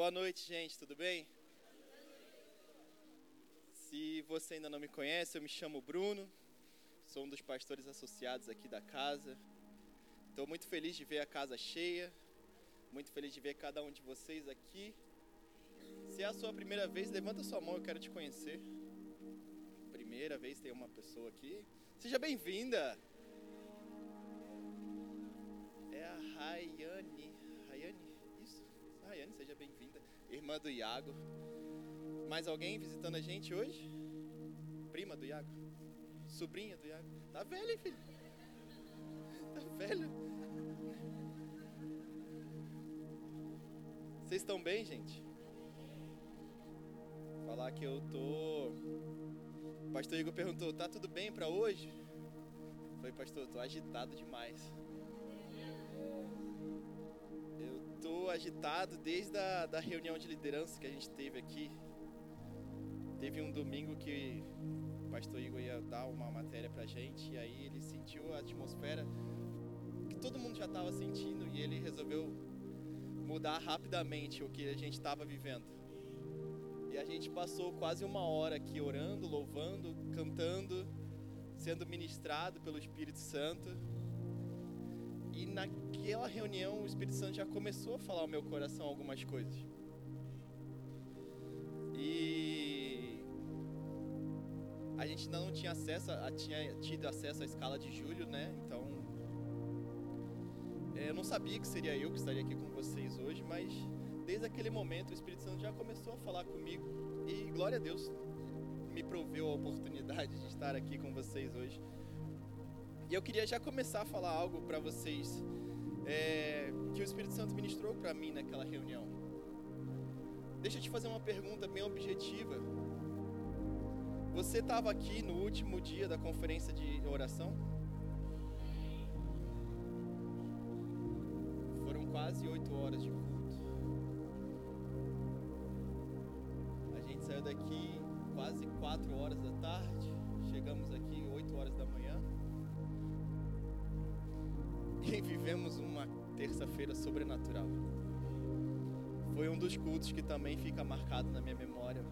Boa noite, gente, tudo bem? Se você ainda não me conhece, eu me chamo Bruno, sou um dos pastores associados aqui da casa. Estou muito feliz de ver a casa cheia, muito feliz de ver cada um de vocês aqui. Se é a sua primeira vez, levanta sua mão, eu quero te conhecer. Primeira vez tem uma pessoa aqui. Seja bem-vinda! É a Rayane. Rayane? Isso? Rayane, seja bem-vinda. Irmã do Iago. Mais alguém visitando a gente hoje? Prima do Iago? Sobrinha do Iago? Tá velho, hein, filho? Tá velho. Vocês estão bem, gente? Falar que eu tô. O pastor Igor perguntou: tá tudo bem para hoje? Foi, pastor, tô agitado demais. Agitado desde a da reunião de liderança que a gente teve aqui. Teve um domingo que o pastor Igor ia dar uma matéria pra gente e aí ele sentiu a atmosfera que todo mundo já estava sentindo e ele resolveu mudar rapidamente o que a gente estava vivendo. E a gente passou quase uma hora aqui orando, louvando, cantando, sendo ministrado pelo Espírito Santo. E naquela reunião o Espírito Santo já começou a falar ao meu coração algumas coisas. E a gente ainda não tinha acesso, a, tinha tido acesso à escala de julho, né? Então é, eu não sabia que seria eu que estaria aqui com vocês hoje, mas desde aquele momento o Espírito Santo já começou a falar comigo e glória a Deus me proveu a oportunidade de estar aqui com vocês hoje. E eu queria já começar a falar algo para vocês é, que o Espírito Santo ministrou para mim naquela reunião. Deixa eu te fazer uma pergunta bem objetiva. Você estava aqui no último dia da conferência de oração? Foram quase oito horas de culto. A gente saiu daqui quase quatro horas da tarde. Chegamos aqui terça-feira sobrenatural. Foi um dos cultos que também fica marcado na minha memória.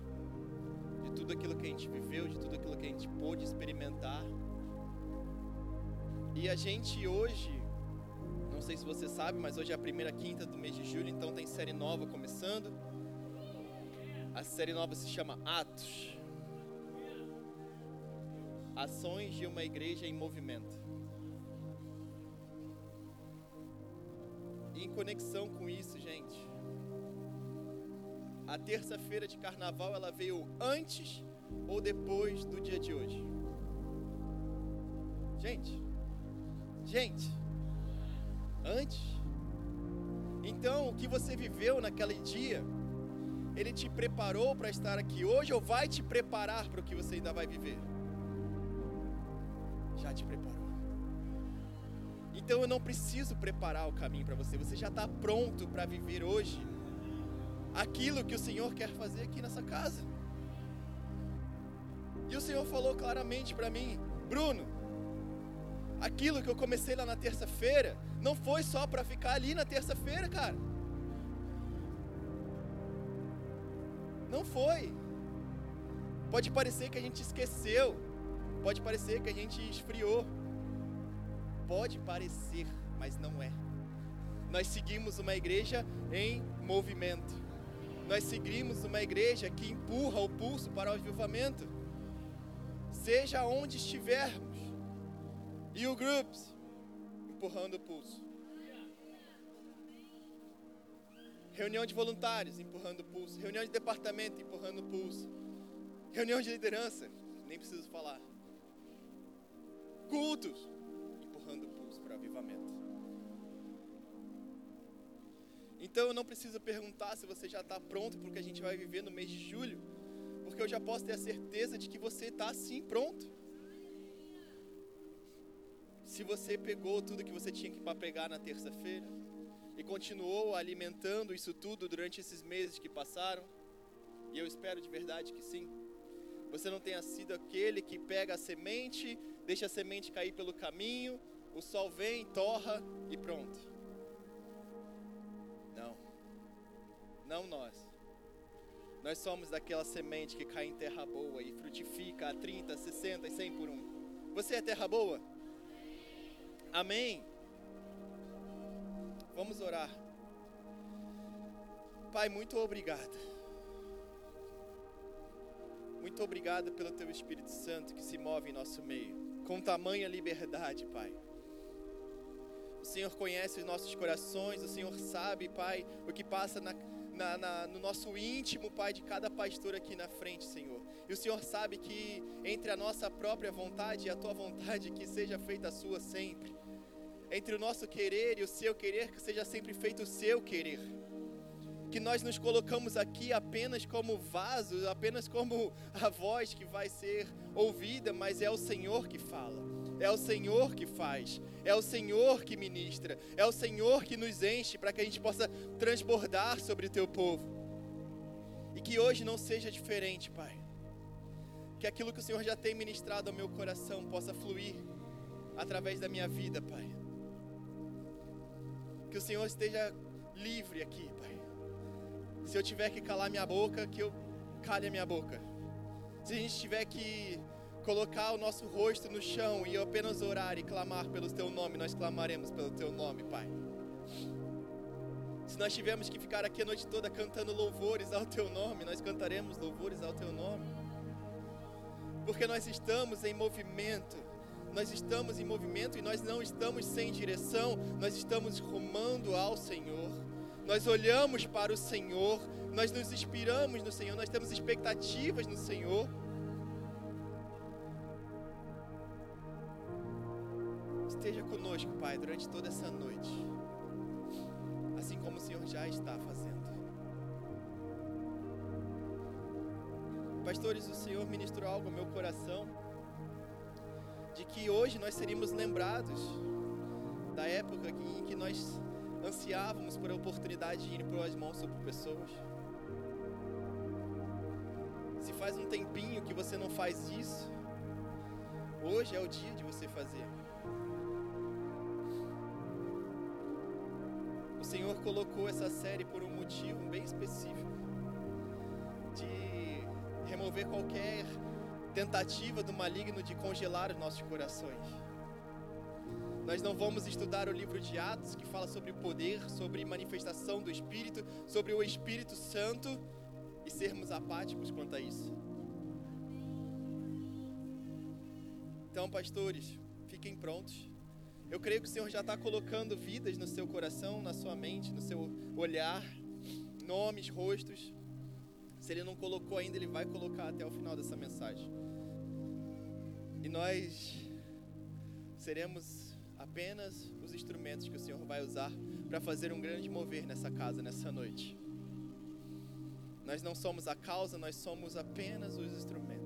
De tudo aquilo que a gente viveu, de tudo aquilo que a gente pôde experimentar. E a gente hoje, não sei se você sabe, mas hoje é a primeira quinta do mês de julho, então tem série nova começando. A série nova se chama Atos. Ações de uma igreja em movimento. E em conexão com isso, gente, a terça-feira de carnaval ela veio antes ou depois do dia de hoje? Gente, gente, antes. Então, o que você viveu naquele dia, ele te preparou para estar aqui hoje ou vai te preparar para o que você ainda vai viver? Já te preparou. Então eu não preciso preparar o caminho para você, você já está pronto para viver hoje aquilo que o Senhor quer fazer aqui nessa casa. E o Senhor falou claramente para mim, Bruno, aquilo que eu comecei lá na terça-feira, não foi só para ficar ali na terça-feira, cara. Não foi. Pode parecer que a gente esqueceu, pode parecer que a gente esfriou. Pode parecer, mas não é. Nós seguimos uma igreja em movimento. Nós seguimos uma igreja que empurra o pulso para o avivamento. Seja onde estivermos. E o Groups empurrando o pulso. Reunião de voluntários empurrando o pulso. Reunião de departamento empurrando o pulso. Reunião de liderança, nem preciso falar. Cultos o avivamento. Então eu não preciso perguntar se você já está pronto para o que a gente vai viver no mês de julho, porque eu já posso ter a certeza de que você está sim pronto. Se você pegou tudo que você tinha que para pegar na terça-feira e continuou alimentando isso tudo durante esses meses que passaram, e eu espero de verdade que sim. Você não tenha sido aquele que pega a semente, deixa a semente cair pelo caminho, o sol vem, torra e pronto. Não. não nós. Nós somos daquela semente que cai em terra boa e frutifica a 30, 60 e 100 por um. Você é terra boa? Amém? Vamos orar. Pai, muito obrigado. Muito obrigado pelo Teu Espírito Santo que se move em nosso meio, com tamanha liberdade, Pai. O Senhor conhece os nossos corações, o Senhor sabe, Pai, o que passa na, na, na, no nosso íntimo, Pai, de cada pastor aqui na frente, Senhor. E o Senhor sabe que entre a nossa própria vontade e a tua vontade, que seja feita a sua sempre. Entre o nosso querer e o seu querer, que seja sempre feito o seu querer. Que nós nos colocamos aqui apenas como vasos, apenas como a voz que vai ser ouvida, mas é o Senhor que fala. É o Senhor que faz, é o Senhor que ministra, é o Senhor que nos enche para que a gente possa transbordar sobre o teu povo. E que hoje não seja diferente, Pai. Que aquilo que o Senhor já tem ministrado ao meu coração possa fluir através da minha vida, Pai. Que o Senhor esteja livre aqui, Pai. Se eu tiver que calar minha boca, que eu cale a minha boca. Se a gente tiver que colocar o nosso rosto no chão e apenas orar e clamar pelo teu nome, nós clamaremos pelo teu nome, Pai. Se nós tivermos que ficar aqui a noite toda cantando louvores ao teu nome, nós cantaremos louvores ao teu nome. Porque nós estamos em movimento. Nós estamos em movimento e nós não estamos sem direção, nós estamos rumando ao Senhor. Nós olhamos para o Senhor, nós nos inspiramos no Senhor, nós temos expectativas no Senhor. Esteja conosco, Pai, durante toda essa noite, assim como o Senhor já está fazendo. Pastores, o Senhor ministrou algo ao meu coração, de que hoje nós seríamos lembrados da época em que nós ansiávamos por a oportunidade de ir para as mãos sobre pessoas. Se faz um tempinho que você não faz isso, hoje é o dia de você fazer. Senhor colocou essa série por um motivo bem específico de remover qualquer tentativa do maligno de congelar os nossos corações. Nós não vamos estudar o livro de Atos, que fala sobre poder, sobre manifestação do Espírito, sobre o Espírito Santo e sermos apáticos quanto a isso. Então, pastores, fiquem prontos. Eu creio que o Senhor já está colocando vidas no seu coração, na sua mente, no seu olhar, nomes, rostos. Se Ele não colocou ainda, Ele vai colocar até o final dessa mensagem. E nós seremos apenas os instrumentos que o Senhor vai usar para fazer um grande mover nessa casa, nessa noite. Nós não somos a causa, nós somos apenas os instrumentos.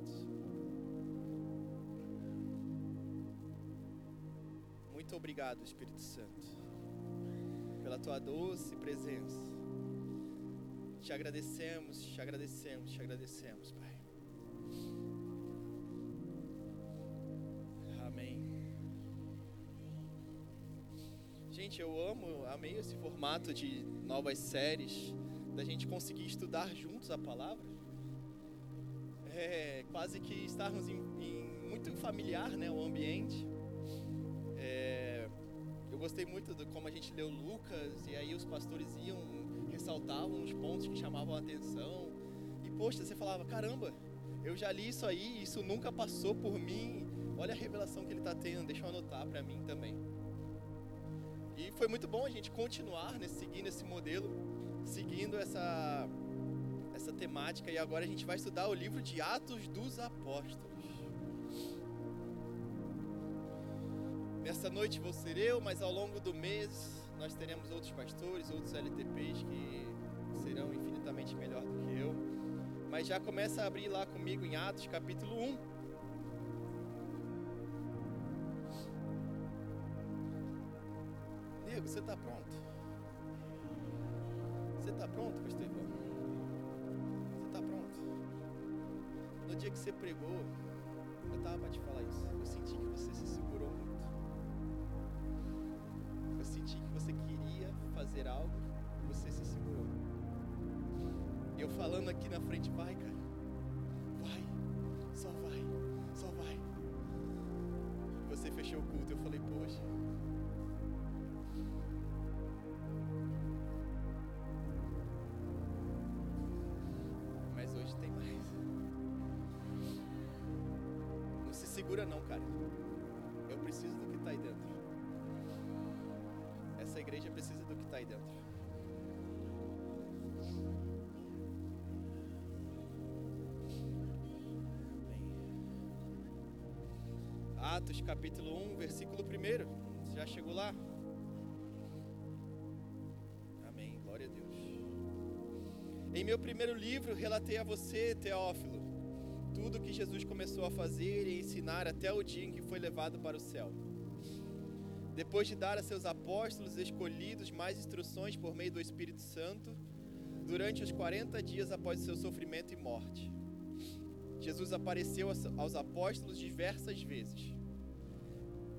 Obrigado, Espírito Santo, pela tua doce presença. Te agradecemos, te agradecemos, te agradecemos, Pai. Amém. Gente, eu amo, amei esse formato de novas séries, da gente conseguir estudar juntos a palavra. É quase que estarmos em, em muito familiar, né, o ambiente gostei muito de como a gente leu Lucas e aí os pastores iam, ressaltavam os pontos que chamavam a atenção. E poxa, você falava, caramba, eu já li isso aí, isso nunca passou por mim. Olha a revelação que ele está tendo, deixa eu anotar para mim também. E foi muito bom a gente continuar nesse, seguindo esse modelo, seguindo essa, essa temática. E agora a gente vai estudar o livro de Atos dos Apóstolos. Nessa noite vou ser eu, mas ao longo do mês nós teremos outros pastores, outros LTPs que serão infinitamente melhor do que eu. Mas já começa a abrir lá comigo em Atos capítulo 1. Nego, você está pronto? Você está pronto, pastor Ivan? Você está pronto? No dia que você pregou, eu estava para te falar isso. Eu senti que você se segurou. Eu senti que você queria fazer algo e você se segurou. Eu falando aqui na frente, vai, cara. Vai. Só vai. Só vai. Você fechou o culto. Eu falei, poxa. Mas hoje tem mais. Não se segura não, cara. Eu preciso do que está aí dentro. Igreja precisa do que está aí dentro. Atos capítulo 1, versículo 1. Você já chegou lá? Amém. Glória a Deus. Em meu primeiro livro, relatei a você, Teófilo, tudo que Jesus começou a fazer e ensinar até o dia em que foi levado para o céu. Depois de dar a seus apóstolos escolhidos mais instruções por meio do Espírito Santo, durante os 40 dias após seu sofrimento e morte. Jesus apareceu aos apóstolos diversas vezes.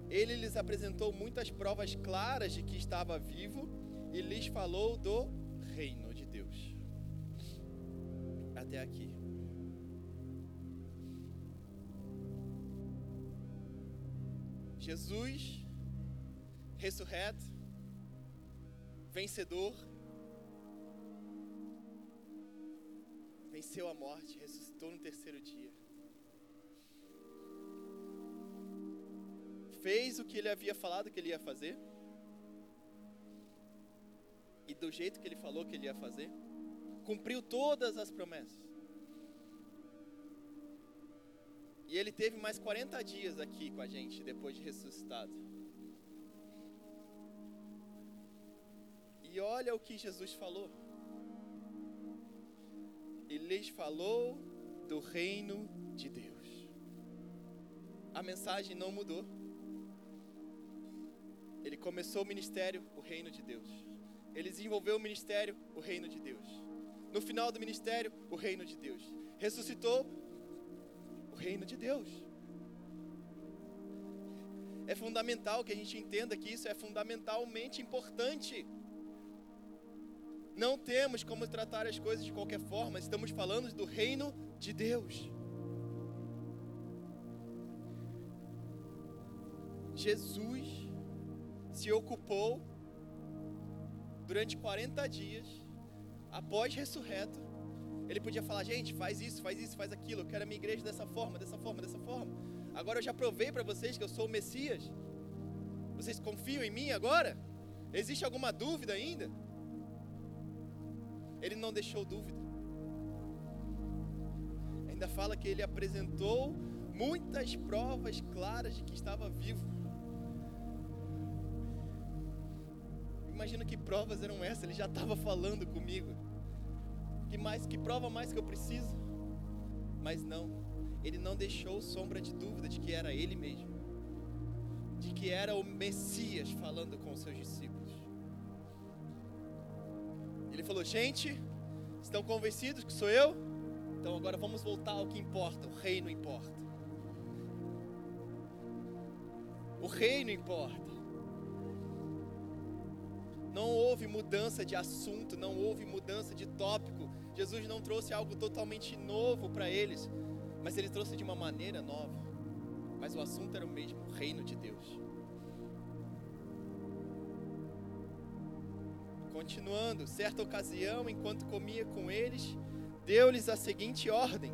Ele lhes apresentou muitas provas claras de que estava vivo e lhes falou do reino de Deus. Até aqui. Jesus, ressurreto, vencedor, venceu a morte, ressuscitou no terceiro dia. Fez o que ele havia falado que ele ia fazer. E do jeito que ele falou que ele ia fazer. Cumpriu todas as promessas. E ele teve mais 40 dias aqui com a gente depois de ressuscitado. E olha o que Jesus falou ele lhes falou do reino de Deus. A mensagem não mudou. Ele começou o ministério, o reino de Deus. Ele desenvolveu o ministério, o reino de Deus. No final do ministério, o reino de Deus. Ressuscitou o reino de Deus. É fundamental que a gente entenda que isso é fundamentalmente importante. Não temos como tratar as coisas de qualquer forma, estamos falando do reino de Deus. Jesus se ocupou durante 40 dias, após ressurreto. Ele podia falar: gente, faz isso, faz isso, faz aquilo, eu quero a minha igreja dessa forma, dessa forma, dessa forma. Agora eu já provei para vocês que eu sou o Messias. Vocês confiam em mim agora? Existe alguma dúvida ainda? Ele não deixou dúvida. Ainda fala que ele apresentou muitas provas claras de que estava vivo. Imagina que provas eram essas, ele já estava falando comigo. Que mais, que prova mais que eu preciso? Mas não, ele não deixou sombra de dúvida de que era ele mesmo. De que era o Messias falando com os seus discípulos. Ele falou: Gente, estão convencidos que sou eu? Então agora vamos voltar ao que importa: o reino importa. O reino importa. Não houve mudança de assunto, não houve mudança de tópico. Jesus não trouxe algo totalmente novo para eles, mas ele trouxe de uma maneira nova. Mas o assunto era o mesmo: o reino de Deus. Continuando, certa ocasião, enquanto comia com eles, deu-lhes a seguinte ordem: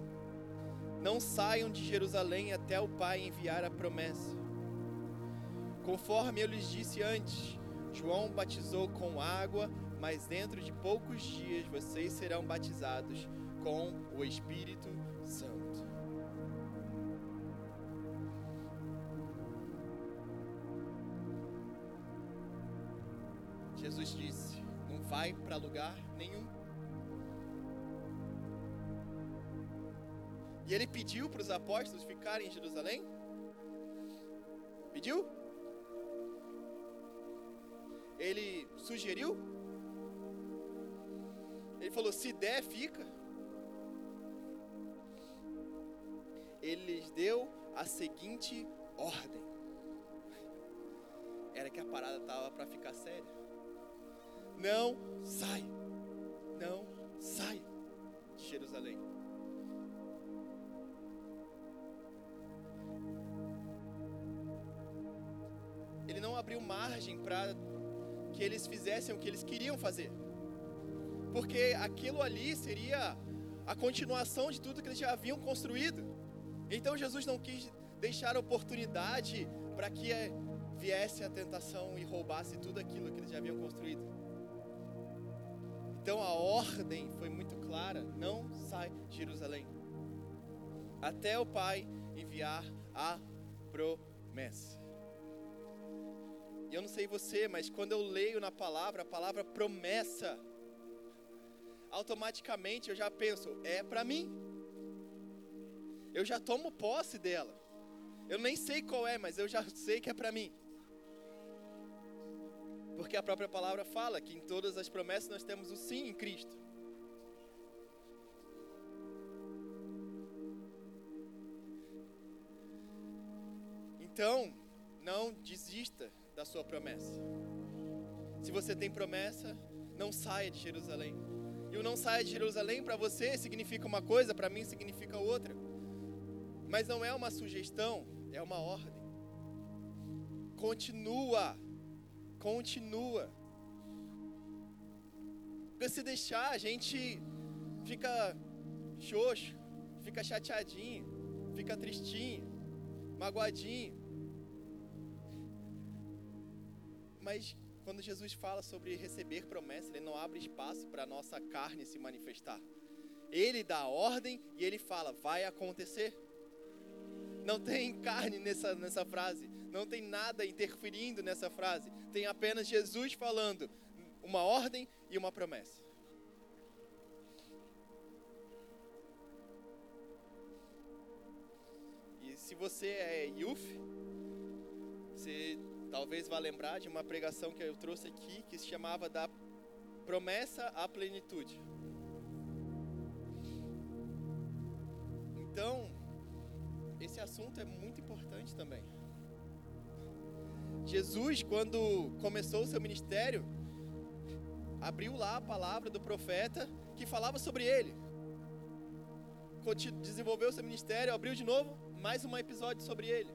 Não saiam de Jerusalém até o Pai enviar a promessa. Conforme eu lhes disse antes, João batizou com água, mas dentro de poucos dias vocês serão batizados com o Espírito Santo. Jesus disse: vai para lugar nenhum. E ele pediu para os apóstolos ficarem em Jerusalém? Pediu? Ele sugeriu? Ele falou: se der, fica. Ele lhes deu a seguinte ordem. Era que a parada estava para ficar séria não sai. Não sai. Jerusalém. Ele não abriu margem para que eles fizessem o que eles queriam fazer. Porque aquilo ali seria a continuação de tudo que eles já haviam construído. Então Jesus não quis deixar oportunidade para que viesse a tentação e roubasse tudo aquilo que eles já haviam construído. Então a ordem foi muito clara: não sai de Jerusalém, até o Pai enviar a promessa. E eu não sei você, mas quando eu leio na palavra, a palavra promessa, automaticamente eu já penso, é para mim. Eu já tomo posse dela. Eu nem sei qual é, mas eu já sei que é para mim. Porque a própria palavra fala que em todas as promessas nós temos o sim em Cristo. Então, não desista da sua promessa. Se você tem promessa, não saia de Jerusalém. E o não saia de Jerusalém para você significa uma coisa, para mim significa outra. Mas não é uma sugestão, é uma ordem. Continua Continua. Porque se deixar, a gente fica xoxo, fica chateadinho, fica tristinho, magoadinho. Mas quando Jesus fala sobre receber promessa, ele não abre espaço para a nossa carne se manifestar. Ele dá ordem e ele fala: vai acontecer. Não tem carne nessa, nessa frase. Não tem nada interferindo nessa frase. Tem apenas Jesus falando uma ordem e uma promessa. E se você é youth, você talvez vá lembrar de uma pregação que eu trouxe aqui que se chamava da promessa à plenitude. Então, esse assunto é muito importante também. Jesus, quando começou o seu ministério, abriu lá a palavra do profeta que falava sobre ele. Desenvolveu seu ministério, abriu de novo mais um episódio sobre ele.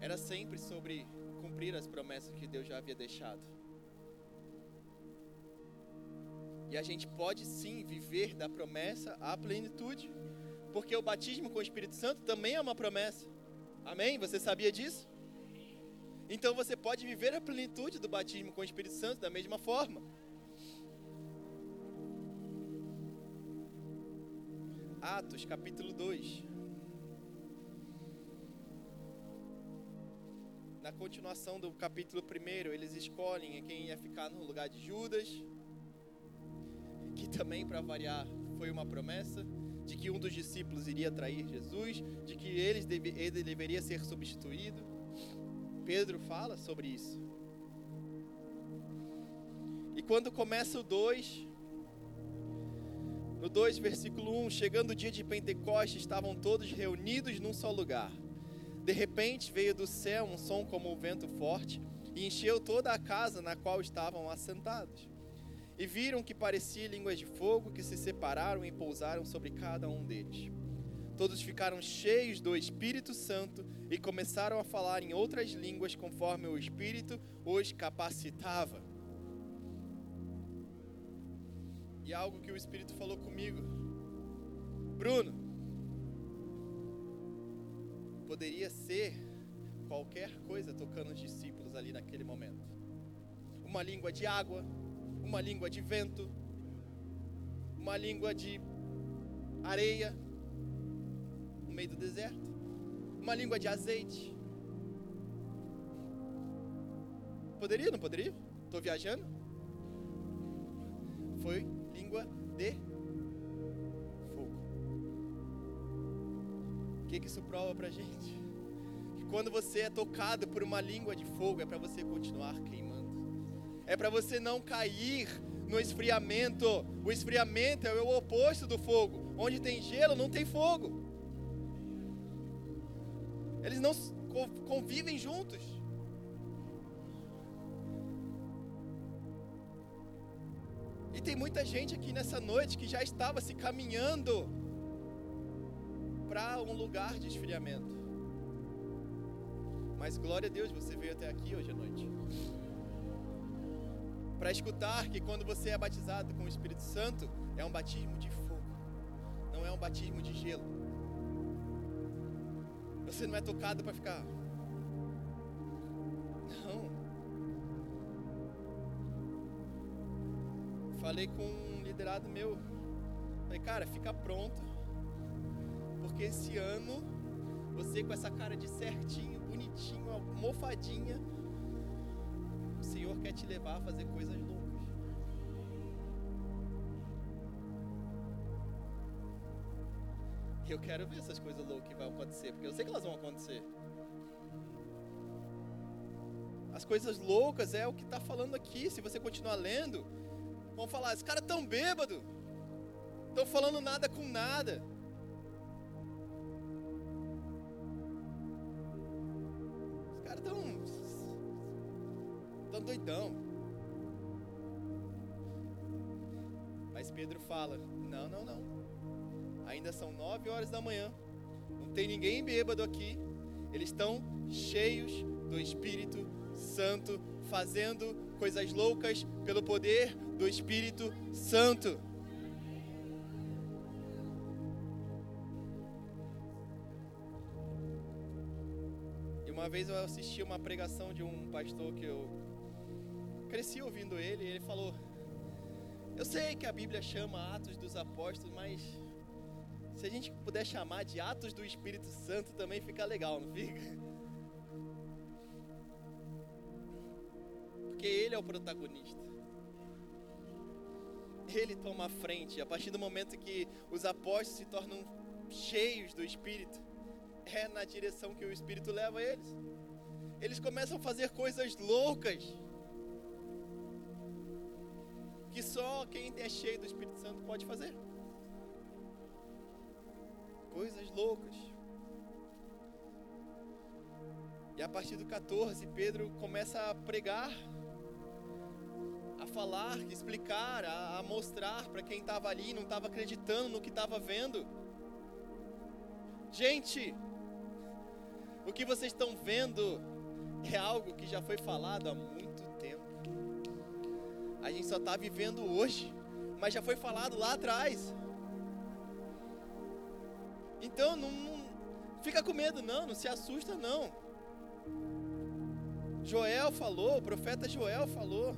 Era sempre sobre cumprir as promessas que Deus já havia deixado. E a gente pode sim viver da promessa à plenitude, porque o batismo com o Espírito Santo também é uma promessa. Amém? Você sabia disso? Então você pode viver a plenitude do batismo com o Espírito Santo da mesma forma. Atos capítulo 2. Na continuação do capítulo 1, eles escolhem quem ia ficar no lugar de Judas, que também, para variar, foi uma promessa de que um dos discípulos iria trair Jesus, de que ele, deve, ele deveria ser substituído. Pedro fala sobre isso. E quando começa o 2, no 2, versículo 1, chegando o dia de Pentecostes, estavam todos reunidos num só lugar. De repente veio do céu um som como um vento forte e encheu toda a casa na qual estavam assentados e viram que parecia línguas de fogo que se separaram e pousaram sobre cada um deles. Todos ficaram cheios do Espírito Santo e começaram a falar em outras línguas conforme o Espírito os capacitava. E algo que o Espírito falou comigo, Bruno, poderia ser qualquer coisa tocando os discípulos ali naquele momento. Uma língua de água, uma língua de vento, uma língua de areia no meio do deserto, uma língua de azeite. Poderia, não poderia? Estou viajando? Foi língua de fogo. O que, que isso prova pra gente? Que quando você é tocado por uma língua de fogo, é para você continuar queimando é para você não cair no esfriamento. O esfriamento é o oposto do fogo. Onde tem gelo, não tem fogo. Eles não convivem juntos. E tem muita gente aqui nessa noite que já estava se caminhando para um lugar de esfriamento. Mas glória a Deus, você veio até aqui hoje à noite. Para escutar que quando você é batizado com o Espírito Santo, é um batismo de fogo, não é um batismo de gelo. Você não é tocado para ficar. Não. Falei com um liderado meu. Falei, cara, fica pronto. Porque esse ano, você com essa cara de certinho, bonitinho, mofadinha, Senhor quer te levar a fazer coisas loucas. Eu quero ver essas coisas loucas que vão acontecer, porque eu sei que elas vão acontecer. As coisas loucas é o que está falando aqui. Se você continuar lendo, vão falar: esse cara é tão bêbado, estão falando nada com nada. Doidão. Mas Pedro fala: não, não, não. Ainda são nove horas da manhã. Não tem ninguém bêbado aqui. Eles estão cheios do Espírito Santo, fazendo coisas loucas pelo poder do Espírito Santo. E uma vez eu assisti uma pregação de um pastor que eu cresci ouvindo ele, e ele falou: Eu sei que a Bíblia chama Atos dos Apóstolos, mas se a gente puder chamar de atos do Espírito Santo também fica legal, não fica? Porque ele é o protagonista. Ele toma a frente. A partir do momento que os apóstolos se tornam cheios do Espírito, é na direção que o Espírito leva eles. Eles começam a fazer coisas loucas. Que só quem é cheio do Espírito Santo pode fazer coisas loucas. E a partir do 14, Pedro começa a pregar, a falar, a explicar, a, a mostrar para quem estava ali, não estava acreditando no que estava vendo. Gente, o que vocês estão vendo é algo que já foi falado há muito. A gente só está vivendo hoje, mas já foi falado lá atrás. Então não, não fica com medo não, não se assusta não. Joel falou, o profeta Joel falou.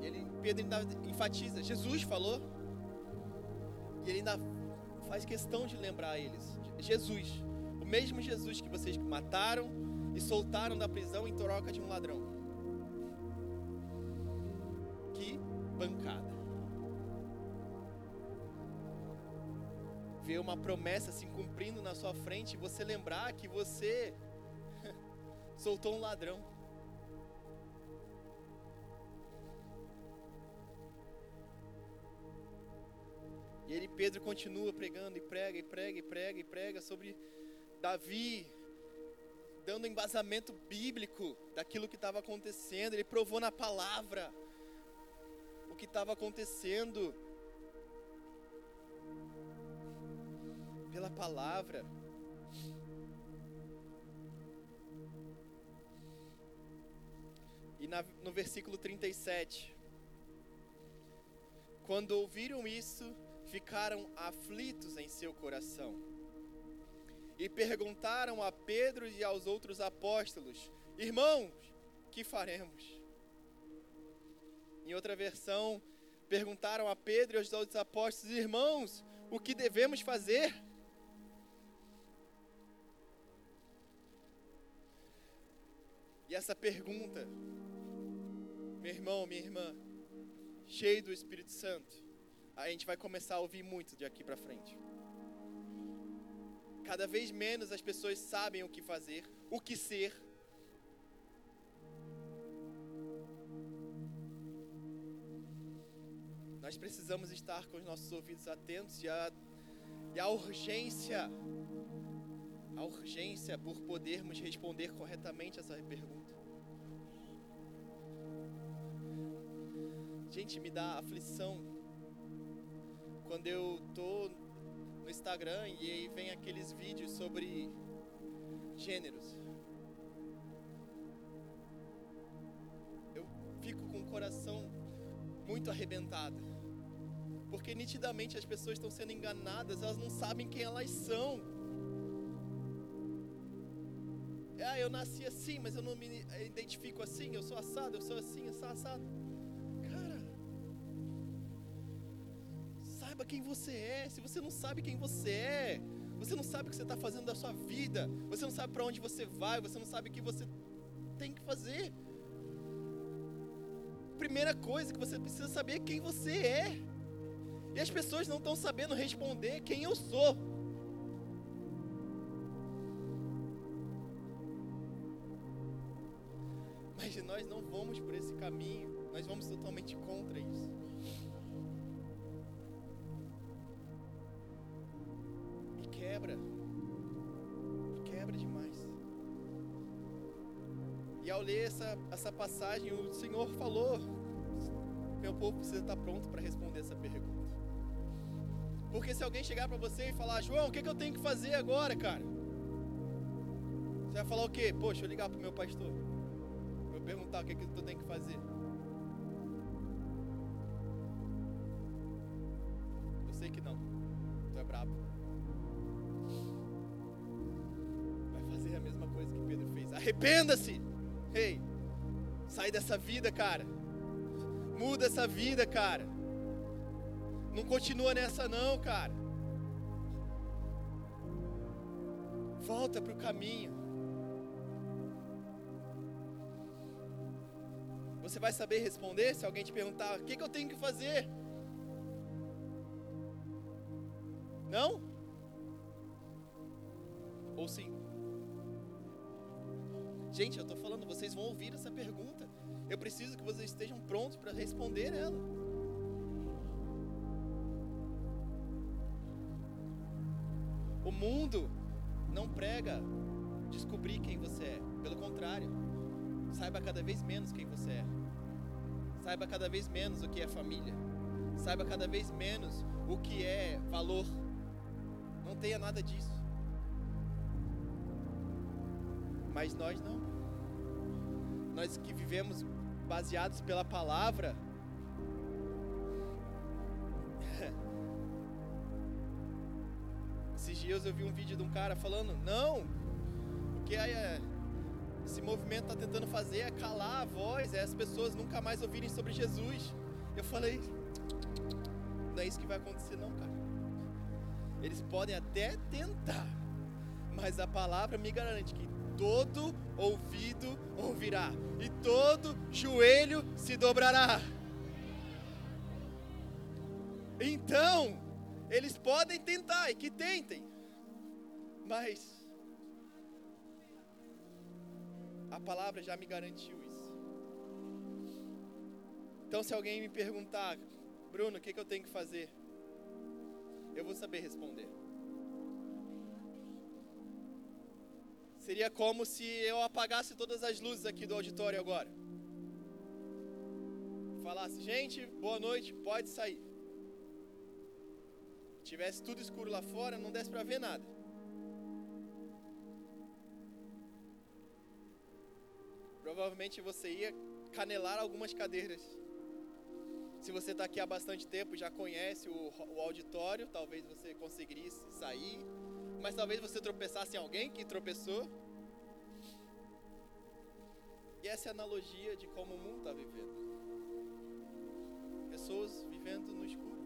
Ele, Pedro ainda enfatiza, Jesus falou. E ele ainda faz questão de lembrar eles. Jesus, o mesmo Jesus que vocês mataram e soltaram da prisão em troca de um ladrão. Que bancada. ver uma promessa se cumprindo na sua frente e você lembrar que você soltou um ladrão. E ele, Pedro, continua pregando e prega e prega e prega e prega sobre Davi, dando embasamento bíblico daquilo que estava acontecendo. Ele provou na palavra o que estava acontecendo. pela palavra. E na, no versículo 37, quando ouviram isso, ficaram aflitos em seu coração e perguntaram a Pedro e aos outros apóstolos: Irmãos, que faremos? Em outra versão, perguntaram a Pedro e aos outros apóstolos: Irmãos, o que devemos fazer? E essa pergunta, meu irmão, minha irmã, cheio do Espírito Santo, a gente vai começar a ouvir muito de aqui para frente. Cada vez menos as pessoas sabem o que fazer, o que ser. Nós precisamos estar com os nossos ouvidos atentos e a, e a urgência a urgência por podermos responder corretamente essa pergunta. Gente, me dá aflição quando eu tô Instagram e aí vem aqueles vídeos sobre gêneros. Eu fico com o coração muito arrebentado. Porque nitidamente as pessoas estão sendo enganadas, elas não sabem quem elas são. Ah, eu nasci assim, mas eu não me identifico assim, eu sou assado, eu sou assim, eu sou assado. Você é. Se você não sabe quem você é, você não sabe o que você está fazendo da sua vida, você não sabe para onde você vai, você não sabe o que você tem que fazer. Primeira coisa que você precisa saber é quem você é. E as pessoas não estão sabendo responder quem eu sou. Ao ler essa, essa passagem, o Senhor falou: meu povo precisa estar pronto para responder essa pergunta. Porque se alguém chegar para você e falar, João, o que, que eu tenho que fazer agora, cara? Você vai falar o quê? Poxa, eu ligar pro meu pastor. Vou perguntar o que, que tu tem que fazer. Eu sei que não. Tu é brabo. Vai fazer a mesma coisa que Pedro fez. Arrependa-se! Ei, hey, sai dessa vida, cara. Muda essa vida, cara. Não continua nessa não, cara. Volta para o caminho. Você vai saber responder se alguém te perguntar: o que, que eu tenho que fazer? Não? Ou sim? Gente, eu estou falando, vocês vão ouvir essa pergunta. Eu preciso que vocês estejam prontos para responder ela. O mundo não prega descobrir quem você é. Pelo contrário, saiba cada vez menos quem você é. Saiba cada vez menos o que é família. Saiba cada vez menos o que é valor. Não tenha nada disso. Mas nós não. Nós que vivemos baseados pela palavra, Esses dias eu vi um vídeo de um cara falando, não, o que é, esse movimento está tentando fazer é calar a voz, é as pessoas nunca mais ouvirem sobre Jesus. Eu falei, não é isso que vai acontecer não, cara. Eles podem até tentar, mas a palavra me garante que todo ouvido ouvirá e todo joelho se dobrará. Então, eles podem tentar e que tentem, mas a palavra já me garantiu isso. Então, se alguém me perguntar, Bruno, o que, que eu tenho que fazer? Eu vou saber responder. Seria como se eu apagasse todas as luzes aqui do auditório agora. Falasse, gente, boa noite, pode sair tivesse tudo escuro lá fora, não desse para ver nada. Provavelmente você ia canelar algumas cadeiras. Se você está aqui há bastante tempo, já conhece o, o auditório, talvez você conseguisse sair, mas talvez você tropeçasse em alguém que tropeçou. Essa é a analogia de como o mundo está vivendo. Pessoas vivendo no escuro.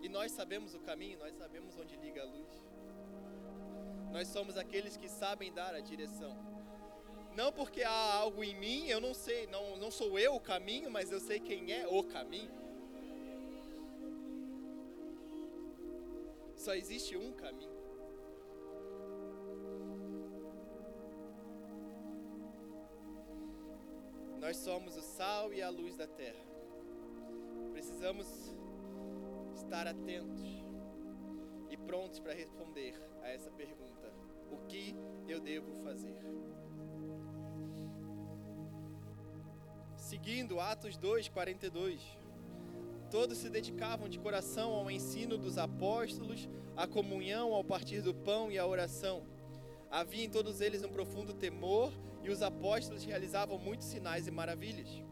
E nós sabemos o caminho, nós sabemos onde liga a luz. Nós somos aqueles que sabem dar a direção. Não porque há algo em mim, eu não sei, não, não sou eu o caminho, mas eu sei quem é o caminho. Só existe um caminho. Somos o sal e a luz da terra. Precisamos estar atentos e prontos para responder a essa pergunta: o que eu devo fazer? Seguindo Atos 2, 42. Todos se dedicavam de coração ao ensino dos apóstolos, à comunhão, ao partir do pão e à oração. Havia em todos eles um profundo temor e os apóstolos realizavam muitos sinais e maravilhas.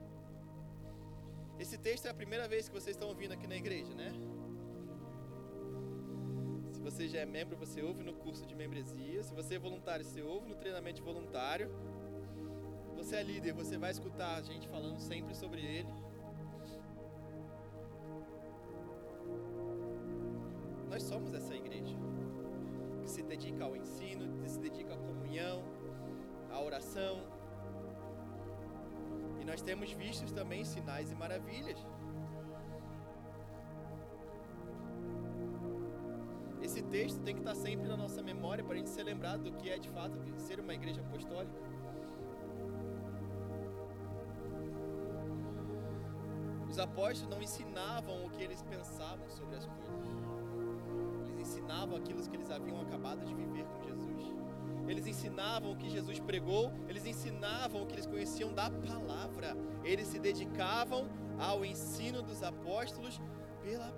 Esse texto é a primeira vez que vocês estão ouvindo aqui na igreja, né? Se você já é membro, você ouve no curso de membresia. Se você é voluntário, você ouve no treinamento voluntário. Você é líder, você vai escutar a gente falando sempre sobre ele. Nós somos essa igreja que se dedica ao ensino, que se dedica à comunhão, à oração. E nós temos visto também sinais e maravilhas. Esse texto tem que estar sempre na nossa memória para a gente ser lembrado do que é de fato ser uma igreja apostólica. Os apóstolos não ensinavam o que eles pensavam sobre as coisas. Eles ensinavam aquilo que eles haviam acabado de viver com Jesus. Eles ensinavam o que Jesus pregou, eles ensinavam o que eles conheciam da palavra. Eles se dedicavam ao ensino dos apóstolos pela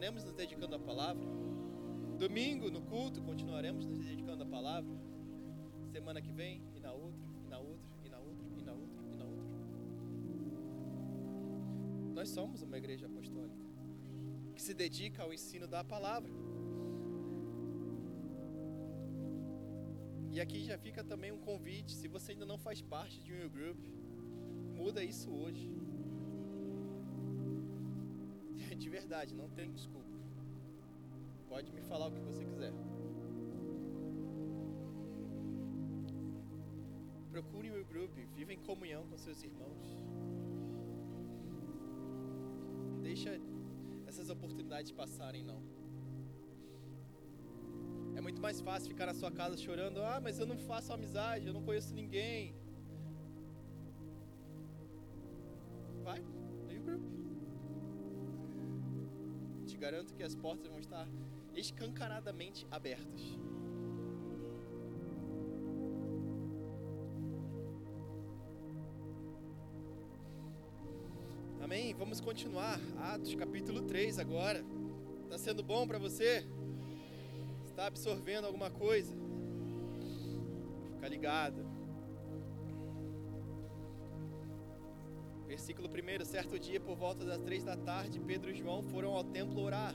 continuaremos nos dedicando à palavra. Domingo no culto continuaremos nos dedicando à palavra. Semana que vem e na outra, e na outra, e na outra, e na outra, e na outra. Nós somos uma igreja apostólica que se dedica ao ensino da palavra. E aqui já fica também um convite, se você ainda não faz parte de um Group, muda isso hoje. De verdade, não tem desculpa. Pode me falar o que você quiser. Procure o grupo, viva em comunhão com seus irmãos. Deixa essas oportunidades passarem, não. É muito mais fácil ficar na sua casa chorando, ah, mas eu não faço amizade, eu não conheço ninguém. Garanto que as portas vão estar escancaradamente abertas. Amém? Vamos continuar. Atos capítulo 3 agora. Está sendo bom para você? Está absorvendo alguma coisa? Fica ligado. Versículo 1: Certo dia, por volta das três da tarde, Pedro e João foram ao templo orar.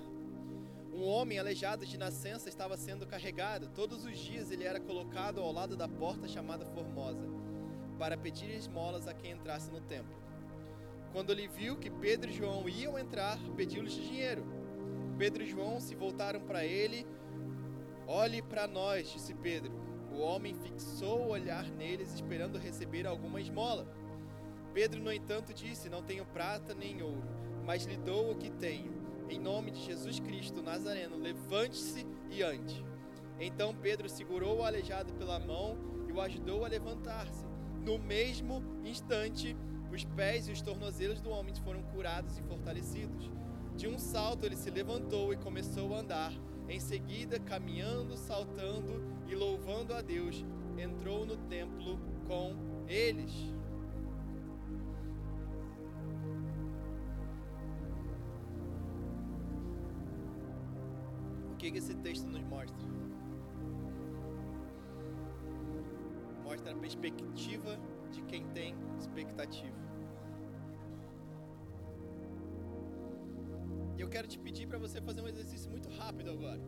Um homem aleijado de nascença estava sendo carregado. Todos os dias ele era colocado ao lado da porta chamada Formosa, para pedir esmolas a quem entrasse no templo. Quando ele viu que Pedro e João iam entrar, pediu-lhes dinheiro. Pedro e João se voltaram para ele. Olhe para nós, disse Pedro. O homem fixou o olhar neles, esperando receber alguma esmola. Pedro, no entanto, disse: Não tenho prata nem ouro, mas lhe dou o que tenho. Em nome de Jesus Cristo Nazareno, levante-se e ande. Então Pedro segurou o aleijado pela mão e o ajudou a levantar-se. No mesmo instante, os pés e os tornozelos do homem foram curados e fortalecidos. De um salto, ele se levantou e começou a andar. Em seguida, caminhando, saltando e louvando a Deus, entrou no templo com eles. O que esse texto nos mostra? Mostra a perspectiva de quem tem expectativa. Eu quero te pedir para você fazer um exercício muito rápido agora.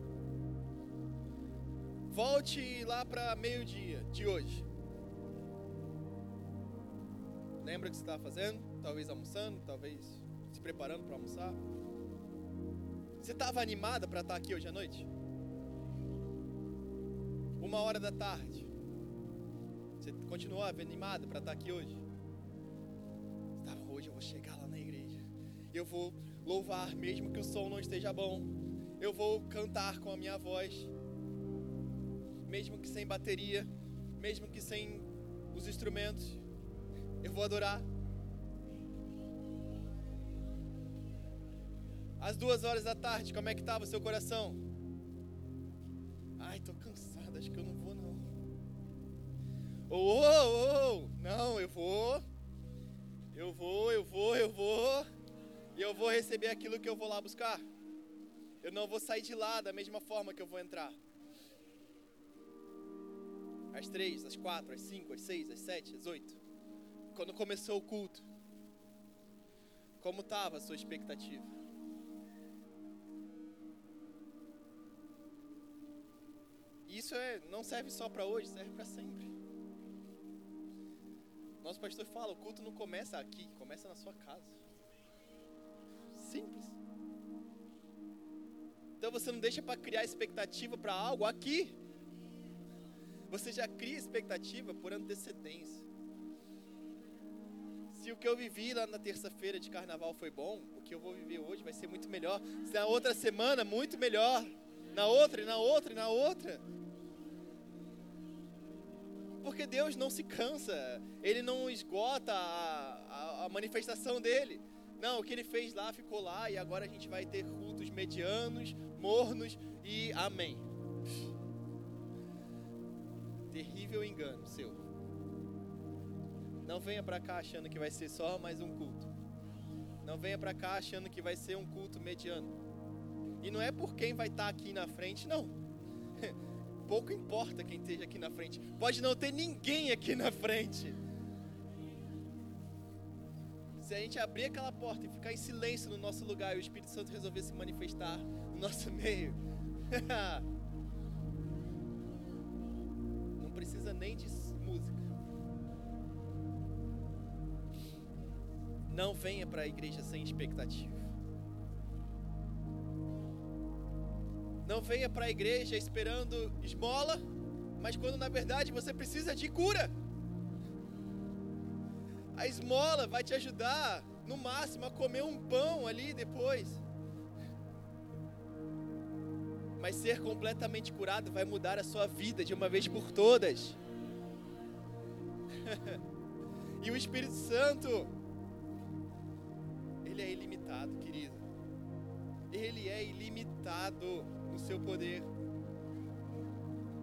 Volte lá para meio-dia de hoje. Lembra o que você estava fazendo? Talvez almoçando, talvez se preparando para almoçar. Você estava animada para estar aqui hoje à noite? Uma hora da tarde. Você continuou animado para estar aqui hoje? Estava hoje eu vou chegar lá na igreja. Eu vou louvar mesmo que o som não esteja bom. Eu vou cantar com a minha voz. Mesmo que sem bateria, mesmo que sem os instrumentos. Eu vou adorar. Às duas horas da tarde, como é que estava o seu coração? Ai, tô cansado, acho que eu não vou não. Oh, oh, oh, não, eu vou. Eu vou, eu vou, eu vou. E eu vou receber aquilo que eu vou lá buscar. Eu não vou sair de lá da mesma forma que eu vou entrar. Às três, às quatro, às cinco, às seis, às sete, às oito. Quando começou o culto. Como estava a sua expectativa? Isso é, não serve só para hoje, serve para sempre. Nosso pastor fala: o culto não começa aqui, começa na sua casa. Simples. Então você não deixa para criar expectativa para algo aqui. Você já cria expectativa por antecedência. Se o que eu vivi lá na terça-feira de carnaval foi bom, o que eu vou viver hoje vai ser muito melhor. Se na outra semana, muito melhor. Na outra, e na outra, e na outra. Porque Deus não se cansa, Ele não esgota a, a, a manifestação dele. Não, o que ele fez lá ficou lá e agora a gente vai ter cultos medianos, mornos e amém. Terrível engano seu. Não venha para cá achando que vai ser só mais um culto. Não venha para cá achando que vai ser um culto mediano. E não é por quem vai estar tá aqui na frente, não. pouco importa quem esteja aqui na frente. Pode não ter ninguém aqui na frente. Se a gente abrir aquela porta e ficar em silêncio no nosso lugar e o Espírito Santo resolver se manifestar no nosso meio, não precisa nem de música. Não venha para a igreja sem expectativa. Não venha para a igreja esperando esmola, mas quando na verdade você precisa de cura. A esmola vai te ajudar, no máximo, a comer um pão ali depois. Mas ser completamente curado vai mudar a sua vida de uma vez por todas. e o Espírito Santo, ele é ilimitado, querido. Ele é ilimitado no seu poder.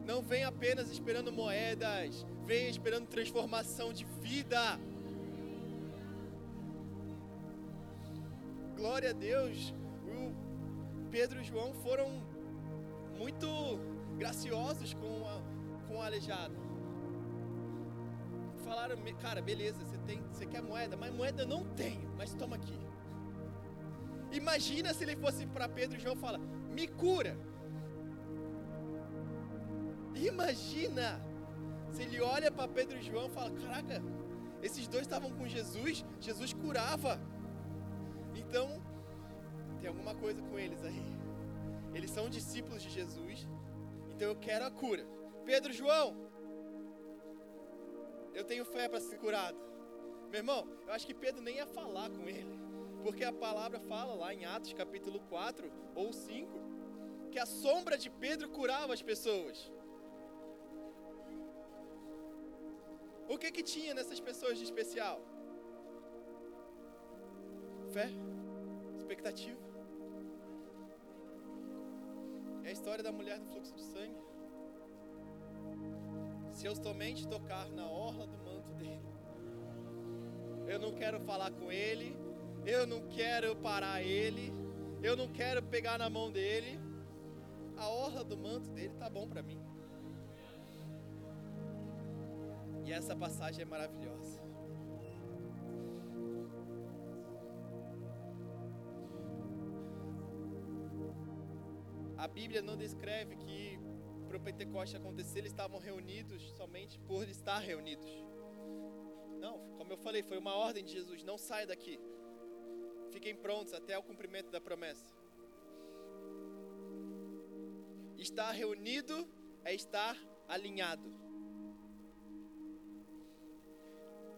Não vem apenas esperando moedas, vem esperando transformação de vida. Glória a Deus. O Pedro e João foram muito graciosos com, a, com o aleijado. Falaram, cara, beleza, você, tem, você quer moeda, mas moeda eu não tenho, mas toma aqui. Imagina se ele fosse para Pedro e João e fala: me cura. Imagina se ele olha para Pedro e João e fala: Caraca, esses dois estavam com Jesus, Jesus curava. Então, tem alguma coisa com eles aí. Eles são discípulos de Jesus, então eu quero a cura. Pedro João, eu tenho fé para ser curado. Meu irmão, eu acho que Pedro nem ia falar com ele, porque a palavra fala lá em Atos capítulo 4 ou 5 que a sombra de Pedro curava as pessoas. O que que tinha nessas pessoas de especial? Fé, expectativa. É a história da mulher do fluxo de sangue. Se eu somente tocar na orla do manto dele, eu não quero falar com ele, eu não quero parar ele, eu não quero pegar na mão dele, a orla do manto dele tá bom para mim. E essa passagem é maravilhosa. A Bíblia não descreve que para o Pentecoste acontecer eles estavam reunidos somente por estar reunidos. Não, como eu falei, foi uma ordem de Jesus: não saia daqui. Fiquem prontos até o cumprimento da promessa. Estar reunido é estar alinhado.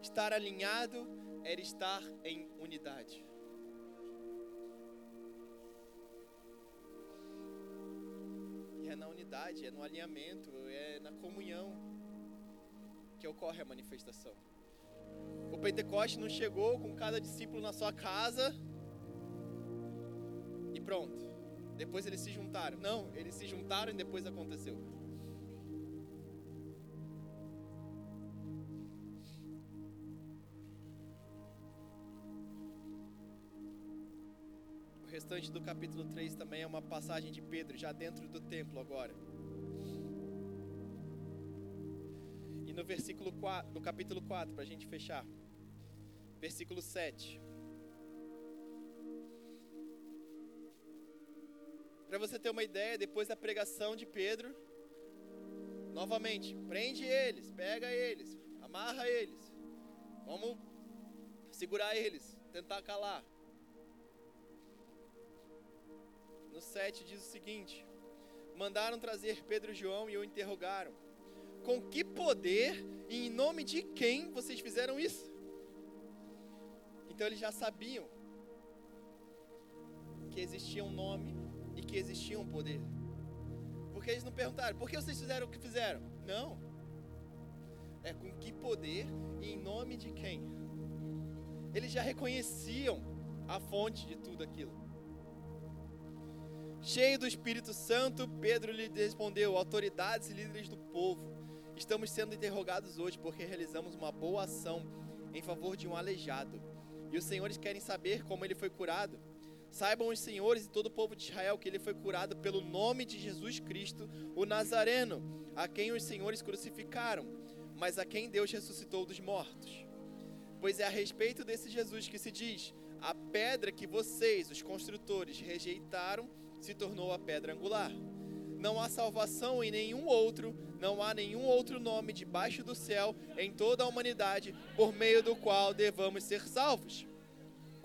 Estar alinhado era estar em unidade. E é na unidade, é no alinhamento, é na comunhão que ocorre a manifestação. O Pentecoste não chegou com cada discípulo na sua casa e pronto. Depois eles se juntaram. Não, eles se juntaram e depois aconteceu. O restante do capítulo 3 também é uma passagem de Pedro, já dentro do templo agora. E no versículo 4, no capítulo 4, para a gente fechar. Versículo 7. Para você ter uma ideia, depois da pregação de Pedro, novamente, prende eles, pega eles, amarra eles. Vamos segurar eles, tentar calar. No 7 diz o seguinte: Mandaram trazer Pedro e João e o interrogaram: Com que poder e em nome de quem vocês fizeram isso? Então eles já sabiam que existia um nome que existia um poder. Porque eles não perguntaram, por que vocês fizeram o que fizeram? Não. É com que poder e em nome de quem? Eles já reconheciam a fonte de tudo aquilo. Cheio do Espírito Santo, Pedro lhe respondeu: Autoridades e líderes do povo, estamos sendo interrogados hoje porque realizamos uma boa ação em favor de um aleijado. E os senhores querem saber como ele foi curado. Saibam os senhores e todo o povo de Israel que ele foi curado pelo nome de Jesus Cristo, o Nazareno, a quem os senhores crucificaram, mas a quem Deus ressuscitou dos mortos. Pois é a respeito desse Jesus que se diz: a pedra que vocês, os construtores, rejeitaram, se tornou a pedra angular. Não há salvação em nenhum outro, não há nenhum outro nome debaixo do céu em toda a humanidade por meio do qual devamos ser salvos.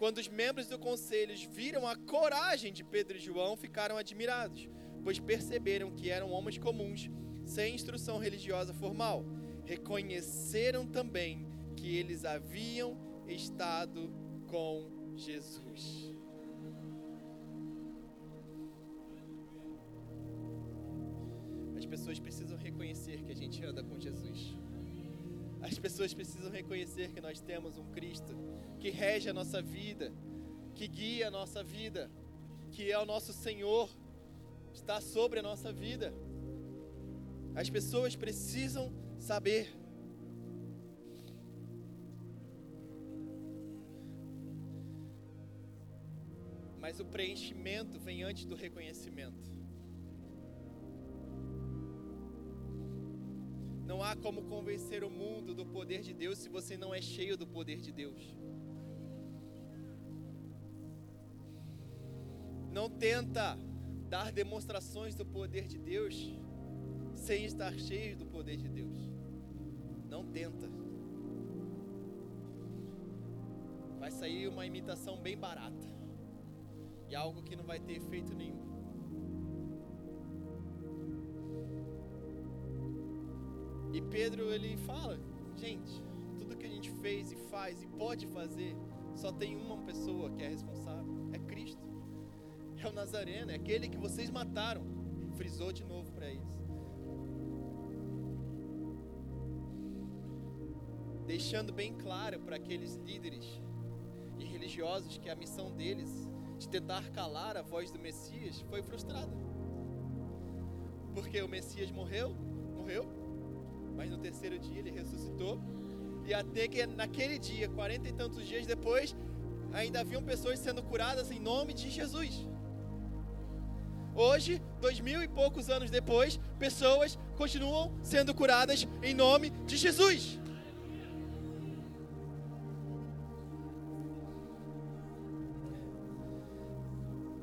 Quando os membros do conselho viram a coragem de Pedro e João, ficaram admirados, pois perceberam que eram homens comuns, sem instrução religiosa formal. Reconheceram também que eles haviam estado com Jesus. As pessoas precisam reconhecer que a gente anda com Jesus. As pessoas precisam reconhecer que nós temos um Cristo que rege a nossa vida, que guia a nossa vida, que é o nosso Senhor, está sobre a nossa vida. As pessoas precisam saber. Mas o preenchimento vem antes do reconhecimento. Não há como convencer o mundo do poder de Deus se você não é cheio do poder de Deus. Não tenta dar demonstrações do poder de Deus sem estar cheio do poder de Deus. Não tenta. Vai sair uma imitação bem barata. E algo que não vai ter efeito nenhum. E Pedro ele fala, gente, tudo que a gente fez e faz e pode fazer, só tem uma pessoa que é responsável, é Cristo. É o Nazareno, é aquele que vocês mataram. Frisou de novo para eles. Deixando bem claro para aqueles líderes e religiosos que a missão deles de tentar calar a voz do Messias foi frustrada. Porque o Messias morreu, morreu, mas no terceiro dia ele ressuscitou. E até que naquele dia, quarenta e tantos dias depois, ainda haviam pessoas sendo curadas em nome de Jesus. Hoje, dois mil e poucos anos depois, pessoas continuam sendo curadas em nome de Jesus.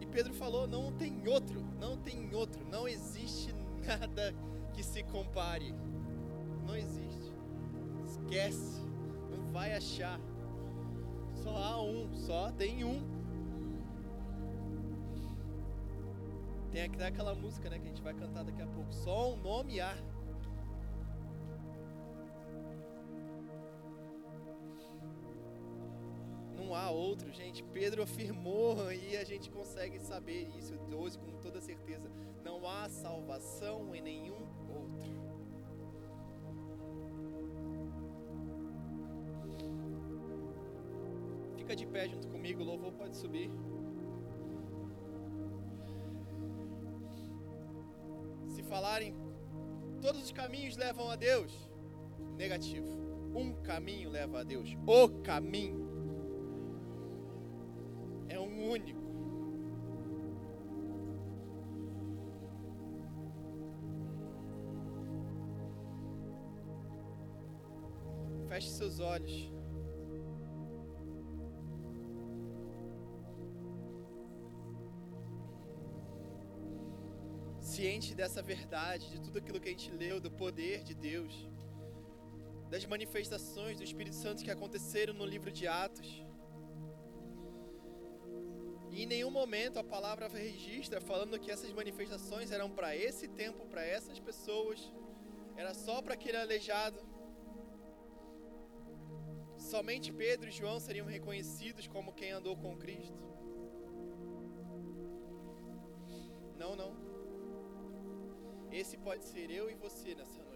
E Pedro falou: não tem outro, não tem outro, não existe nada que se compare não existe. Esquece, não vai achar. Só há um, só tem um. Tem até aquela música né, que a gente vai cantar daqui a pouco. Só um nome há. Não há outro, gente. Pedro afirmou e a gente consegue saber isso hoje com toda certeza. Não há salvação em nenhum outro. Fica de pé junto comigo, o louvor pode subir. Se falarem, todos os caminhos levam a Deus. Negativo. Um caminho leva a Deus. O caminho é um único. Feche seus olhos. Ciente dessa verdade, de tudo aquilo que a gente leu, do poder de Deus, das manifestações do Espírito Santo que aconteceram no livro de Atos. E em nenhum momento a palavra registra falando que essas manifestações eram para esse tempo, para essas pessoas, era só para aquele aleijado. Somente Pedro e João seriam reconhecidos como quem andou com Cristo. Não, não. Esse pode ser eu e você nessa.